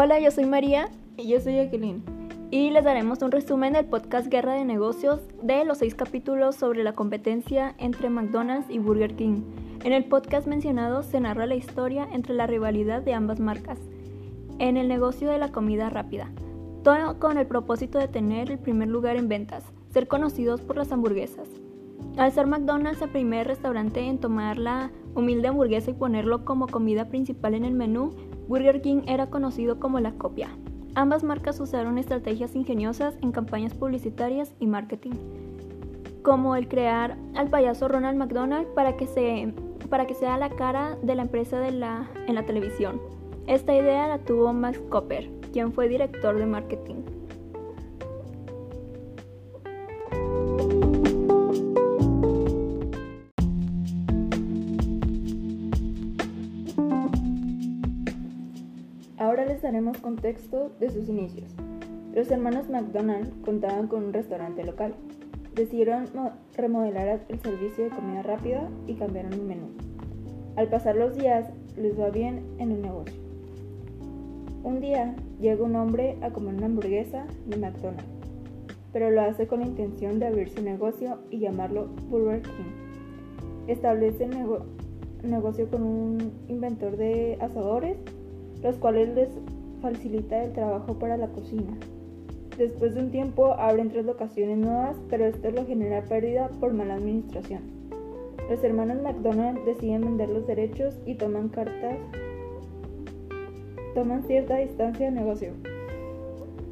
Hola, yo soy María. Y yo soy Jacqueline. Y les daremos un resumen del podcast Guerra de Negocios de los seis capítulos sobre la competencia entre McDonald's y Burger King. En el podcast mencionado se narra la historia entre la rivalidad de ambas marcas en el negocio de la comida rápida, todo con el propósito de tener el primer lugar en ventas, ser conocidos por las hamburguesas. Al ser McDonald's el primer restaurante en tomar la humilde hamburguesa y ponerlo como comida principal en el menú, Burger King era conocido como la copia. Ambas marcas usaron estrategias ingeniosas en campañas publicitarias y marketing, como el crear al payaso Ronald McDonald para que, sea la cara de la empresa en la televisión. Esta idea la tuvo Max Copper, quien fue director de marketing. Daremos contexto de sus inicios. Los hermanos McDonald contaban con un restaurante local. Decidieron remodelar el servicio de comida rápida y cambiaron el menú. Al pasar los días, les va bien en el negocio. Un día llega un hombre a comer una hamburguesa de McDonald's, pero lo hace con la intención de abrir su negocio y llamarlo Burger King. Establece negocio con un inventor de asadores los cuales les facilita el trabajo para la cocina. Después de un tiempo abren tres locaciones nuevas, pero esto lo genera pérdida por mala administración. Los hermanos McDonald deciden vender los derechos y toman cartas, toman cierta distancia del negocio.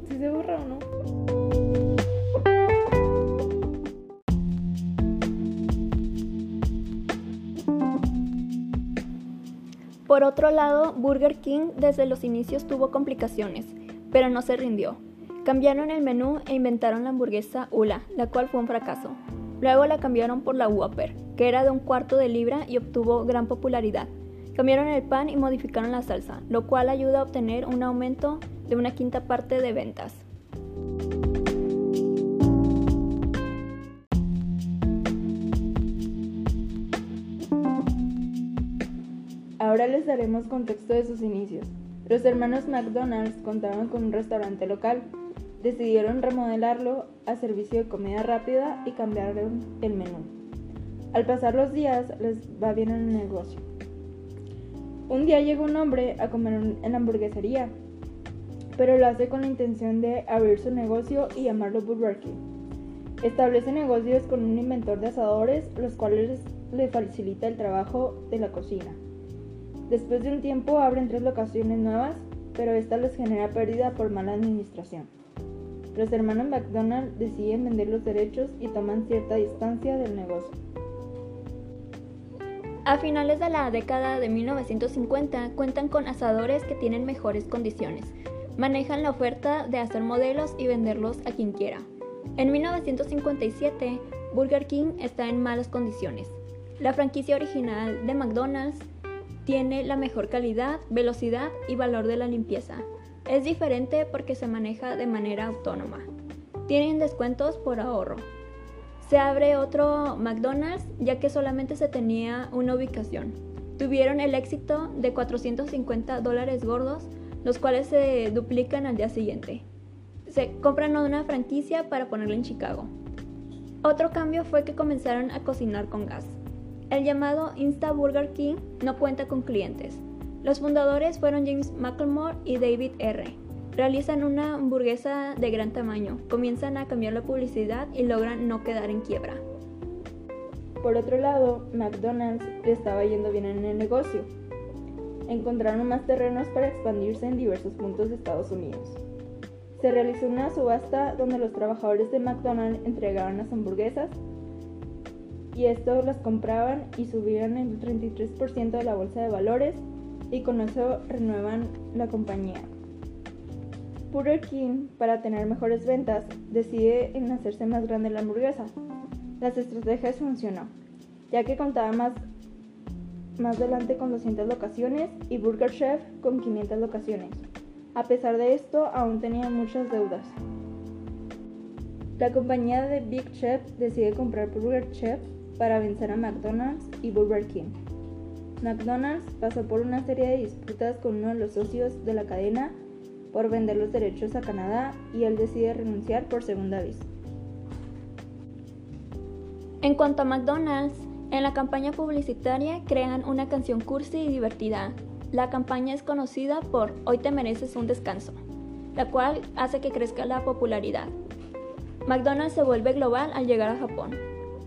Si se borra o no. Por otro lado, Burger King desde los inicios tuvo complicaciones, pero no se rindió. Cambiaron el menú e inventaron la hamburguesa Ula, la cual fue un fracaso. Luego la cambiaron por la Whopper, que era de un cuarto de libra y obtuvo gran popularidad. Cambiaron el pan y modificaron la salsa, lo cual ayuda a obtener un aumento de una quinta parte de ventas. Ahora les daremos contexto de sus inicios. Los hermanos McDonald's contaban con un restaurante local. Decidieron remodelarlo a servicio de comida rápida y cambiaron el menú. Al pasar los días les va bien en el negocio. Un día llega un hombre a comer en la hamburguesería, pero lo hace con la intención de abrir su negocio y llamarlo Burger King. Establece negocios con un inventor de asadores, los cuales le facilita el trabajo de la cocina. Después de un tiempo abren tres locaciones nuevas, pero esta les genera pérdida por mala administración. Los hermanos McDonald deciden vender los derechos y toman cierta distancia del negocio. A finales de la década de 1950 cuentan con asadores que tienen mejores condiciones. Manejan la oferta de hacer modelos y venderlos a quien quiera. En 1957, Burger King está en malas condiciones. La franquicia original de McDonald's tiene la mejor calidad, velocidad y valor de la limpieza. Es diferente porque se maneja de manera autónoma. Tienen descuentos por ahorro. Se abre otro McDonald's ya que solamente se tenía una ubicación. Tuvieron el éxito de 450 dólares gordos, los cuales se duplican al día siguiente. Se compran una franquicia para ponerla en Chicago. Otro cambio fue que comenzaron a cocinar con gas. El llamado Insta Burger King no cuenta con clientes. Los fundadores fueron James McLemore y David R. Realizan una hamburguesa de gran tamaño, comienzan a cambiar la publicidad y logran no quedar en quiebra. Por otro lado, McDonald's le estaba yendo bien en el negocio. Encontraron más terrenos para expandirse en diversos puntos de Estados Unidos. Se realizó una subasta donde los trabajadores de McDonald's entregaban las hamburguesas y esto las compraban y subían el 33% de la bolsa de valores y con eso renuevan la compañía. Burger King, para tener mejores ventas, decide en hacerse más grande la hamburguesa. Las estrategias funcionó, ya que contaba más, más adelante con 200 locaciones y Burger Chef con 500 locaciones. A pesar de esto, aún tenía muchas deudas. La compañía de Big Chef decide comprar Burger Chef para vencer a McDonald's y Burger King. McDonald's pasó por una serie de disputas con uno de los socios de la cadena por vender los derechos a Canadá y él decide renunciar por segunda vez. En cuanto a McDonald's, en la campaña publicitaria crean una canción cursi y divertida. La campaña es conocida por Hoy te mereces un descanso, la cual hace que crezca la popularidad. McDonald's se vuelve global al llegar a Japón.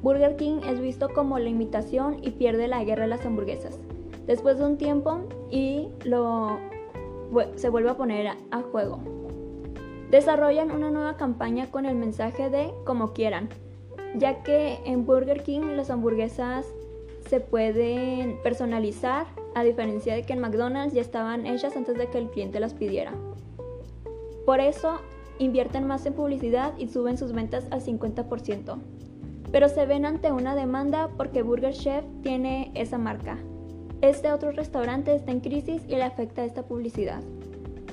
Burger King es visto como la imitación y pierde la guerra de las hamburguesas. Después de un tiempo y lo se vuelve a poner a juego. Desarrollan una nueva campaña con el mensaje de como quieran, ya que en Burger King las hamburguesas se pueden personalizar, a diferencia de que en McDonald's ya estaban hechas antes de que el cliente las pidiera. Por eso invierten más en publicidad y suben sus ventas al 50%. Pero se ven ante una demanda porque Burger Chef tiene esa marca. Este otro restaurante está en crisis y le afecta esta publicidad.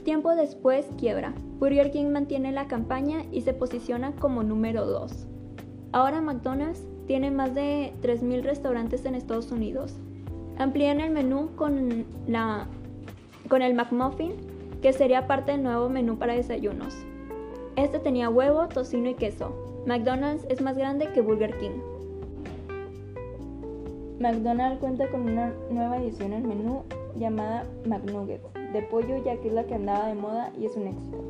Tiempo después quiebra. Burger King mantiene la campaña y se posiciona como número 2. Ahora McDonald's tiene más de 3.000 restaurantes en Estados Unidos. Amplían el menú con, la, con el McMuffin, que sería parte del nuevo menú para desayunos. Este tenía huevo, tocino y queso. McDonald's es más grande que Burger King. McDonald's cuenta con una nueva edición al menú llamada McNuggets de pollo ya que es la que andaba de moda y es un éxito.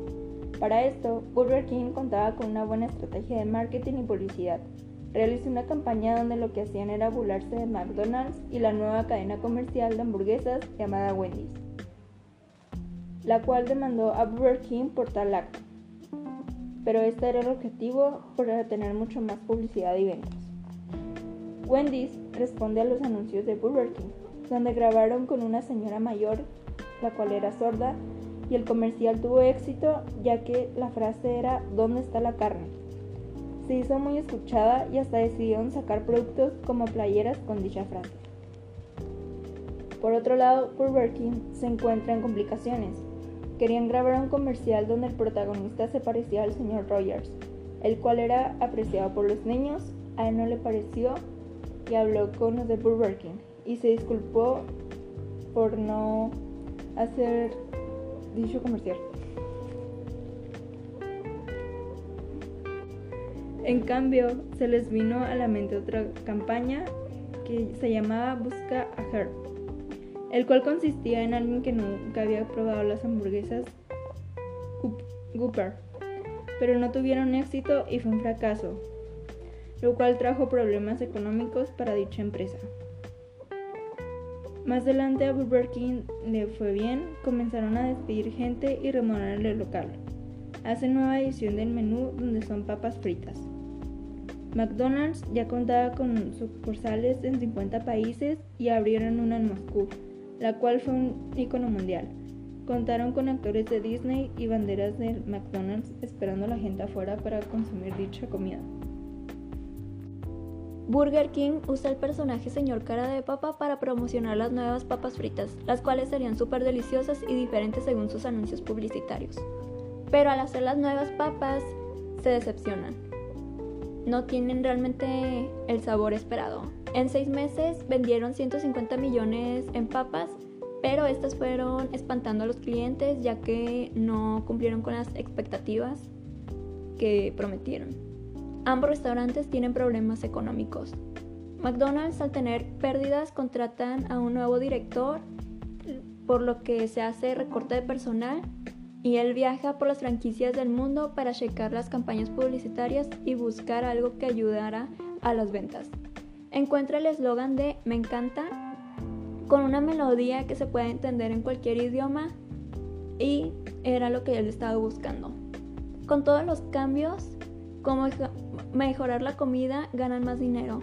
Para esto, Burger King contaba con una buena estrategia de marketing y publicidad. Realizó una campaña donde lo que hacían era burlarse de McDonald's y la nueva cadena comercial de hamburguesas llamada Wendy's, la cual demandó a Burger King por tal acto. Pero este era el objetivo para tener mucho más publicidad y ventas. Wendy's responde a los anuncios de Burger King, donde grabaron con una señora mayor, la cual era sorda, y el comercial tuvo éxito ya que la frase era ¿Dónde está la carne? Se hizo muy escuchada y hasta decidieron sacar productos como playeras con dicha frase. Por otro lado, Burger King se encuentra en complicaciones. Querían grabar un comercial donde el protagonista se parecía al señor Rogers, el cual era apreciado por los niños, a él no le pareció y habló con los de Burger King y se disculpó por no hacer dicho comercial. En cambio, se les vino a la mente otra campaña que se llamaba Busca a Herb, el cual consistía en alguien que nunca había probado las hamburguesas Gooper, pero no tuvieron éxito y fue un fracaso, lo cual trajo problemas económicos para dicha empresa. Más adelante a Burger King le fue bien, comenzaron a despedir gente y remodelar el local. Hacen nueva edición del menú donde son papas fritas. McDonald's ya contaba con sucursales en 50 países y abrieron una en Moscú, la cual fue un icono mundial. Contaron con actores de Disney y banderas de McDonald's esperando a la gente afuera para consumir dicha comida. Burger King usa el personaje Señor Cara de Papa para promocionar las nuevas papas fritas, las cuales serían súper deliciosas y diferentes según sus anuncios publicitarios. Pero al hacer las nuevas papas, se decepcionan. No tienen realmente el sabor esperado. En seis meses vendieron 150 millones en papas, pero estas fueron espantando a los clientes ya que no cumplieron con las expectativas que prometieron. Ambos restaurantes tienen problemas económicos. McDonald's al tener pérdidas contratan a un nuevo director, por lo que se hace recorte de personal y él viaja por las franquicias del mundo para checar las campañas publicitarias y buscar algo que ayudara a las ventas. Encuentra el eslogan de Me encanta con una melodía que se puede entender en cualquier idioma y era lo que él estaba buscando. Con todos los cambios, como mejorar la comida, ganan más dinero.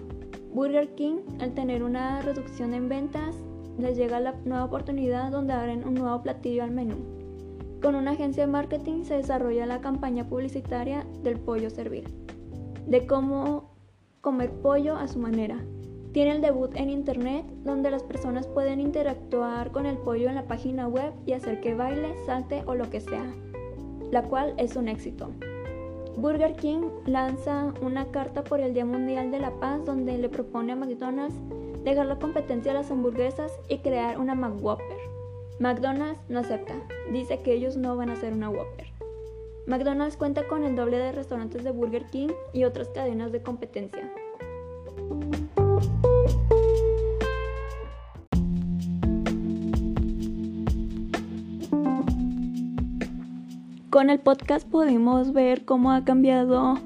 Burger King, al tener una reducción en ventas, les llega la nueva oportunidad donde abren un nuevo platillo al menú. Con una agencia de marketing se desarrolla la campaña publicitaria del pollo servir, de cómo comer pollo a su manera. Tiene el debut en internet donde las personas pueden interactuar con el pollo en la página web y hacer que baile, salte o lo que sea, la cual es un éxito. Burger King lanza una carta por el Día Mundial de la Paz donde le propone a McDonald's dejar la competencia a las hamburguesas y crear una McWhopper. McDonald's no acepta, dice que ellos no van a hacer una Whopper. McDonald's cuenta con el doble de restaurantes de Burger King y otras cadenas de competencia. Con el podcast pudimos ver cómo ha cambiado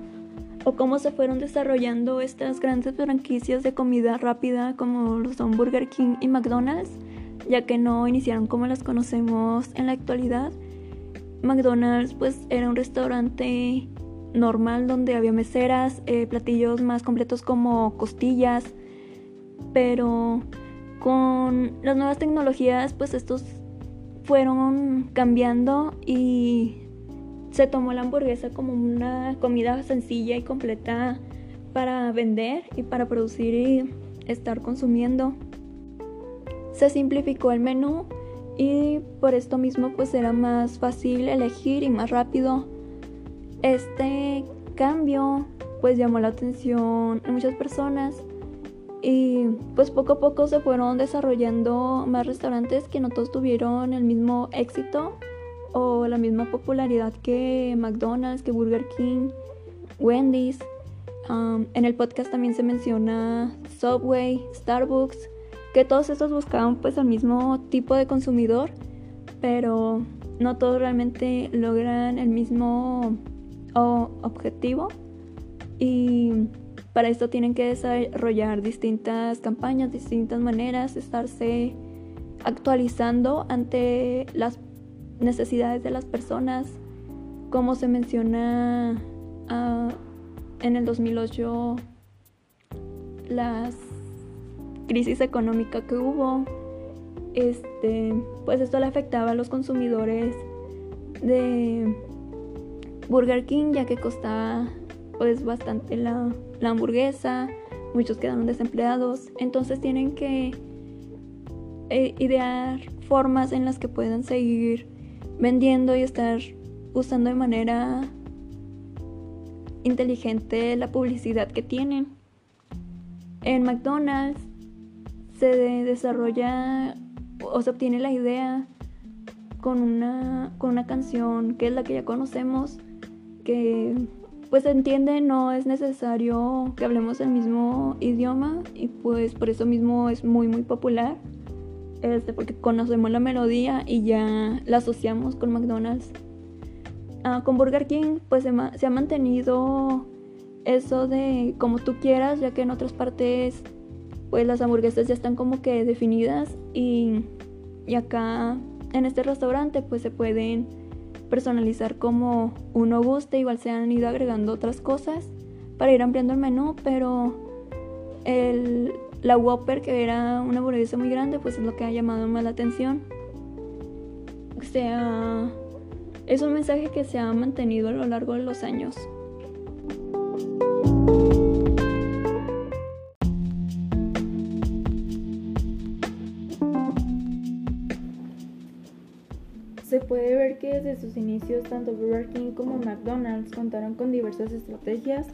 o cómo se fueron desarrollando estas grandes franquicias de comida rápida como lo son Burger King y McDonald's, ya que no iniciaron como las conocemos en la actualidad. McDonald's pues era un restaurante normal donde había meseras, eh, platillos más completos como costillas, pero con las nuevas tecnologías pues estos fueron cambiando y se tomó la hamburguesa como una comida sencilla y completa para vender y para producir y estar consumiendo. Se simplificó el menú y por esto mismo pues era más fácil elegir y más rápido. Este cambio pues llamó la atención de muchas personas y pues poco a poco se fueron desarrollando más restaurantes que no todos tuvieron el mismo éxito o la misma popularidad que McDonald's, que Burger King, Wendy's. En el podcast también se menciona Subway, Starbucks, que todos estos buscaban pues al mismo tipo de consumidor, pero no todos realmente logran el mismo objetivo y para esto tienen que desarrollar distintas campañas, distintas maneras, estarse actualizando ante las necesidades de las personas, como se menciona ah, en el 2008 las crisis económica que hubo, este, pues esto le afectaba a los consumidores de Burger King ya que costaba pues bastante la, hamburguesa, muchos quedaron desempleados, entonces tienen que eh, idear formas en las que puedan seguir vendiendo y estar usando de manera inteligente la publicidad que tienen. En McDonald's se desarrolla o se obtiene la idea con una, con una canción que es la que ya conocemos, que pues se entiende, no es necesario que hablemos el mismo idioma y pues por eso mismo es muy muy popular este, porque conocemos la melodía y ya la asociamos con McDonald's. Ah, con Burger King pues se, se, ha mantenido eso de como tú quieras, ya que en otras partes pues las hamburguesas ya están como que definidas y, y acá en este restaurante pues se pueden personalizar como uno guste, igual se han ido agregando otras cosas para ir ampliando el menú, pero el, la Whopper, que era una hamburguesa muy grande, pues es lo que ha llamado más la atención. O sea, es un mensaje que se ha mantenido a lo largo de los años. Se puede ver que desde sus inicios tanto Burger King como McDonald's contaron con diversas estrategias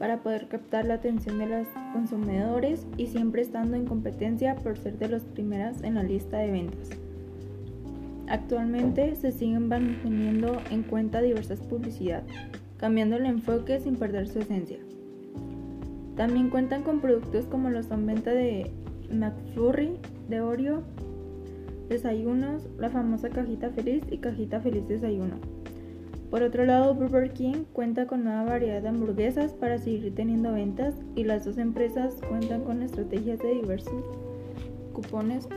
para poder captar la atención de los consumidores y siempre estando en competencia por ser de las primeras en la lista de ventas. Actualmente se siguen manteniendo en cuenta diversas publicidad, cambiando el enfoque sin perder su esencia. También cuentan con productos como los son venta de McFlurry, de Oreo, desayunos, la famosa cajita feliz y cajita feliz desayuno. Por otro lado, Burger King cuenta con una variedad de hamburguesas para seguir teniendo ventas y las dos empresas cuentan con estrategias de diversos cupones.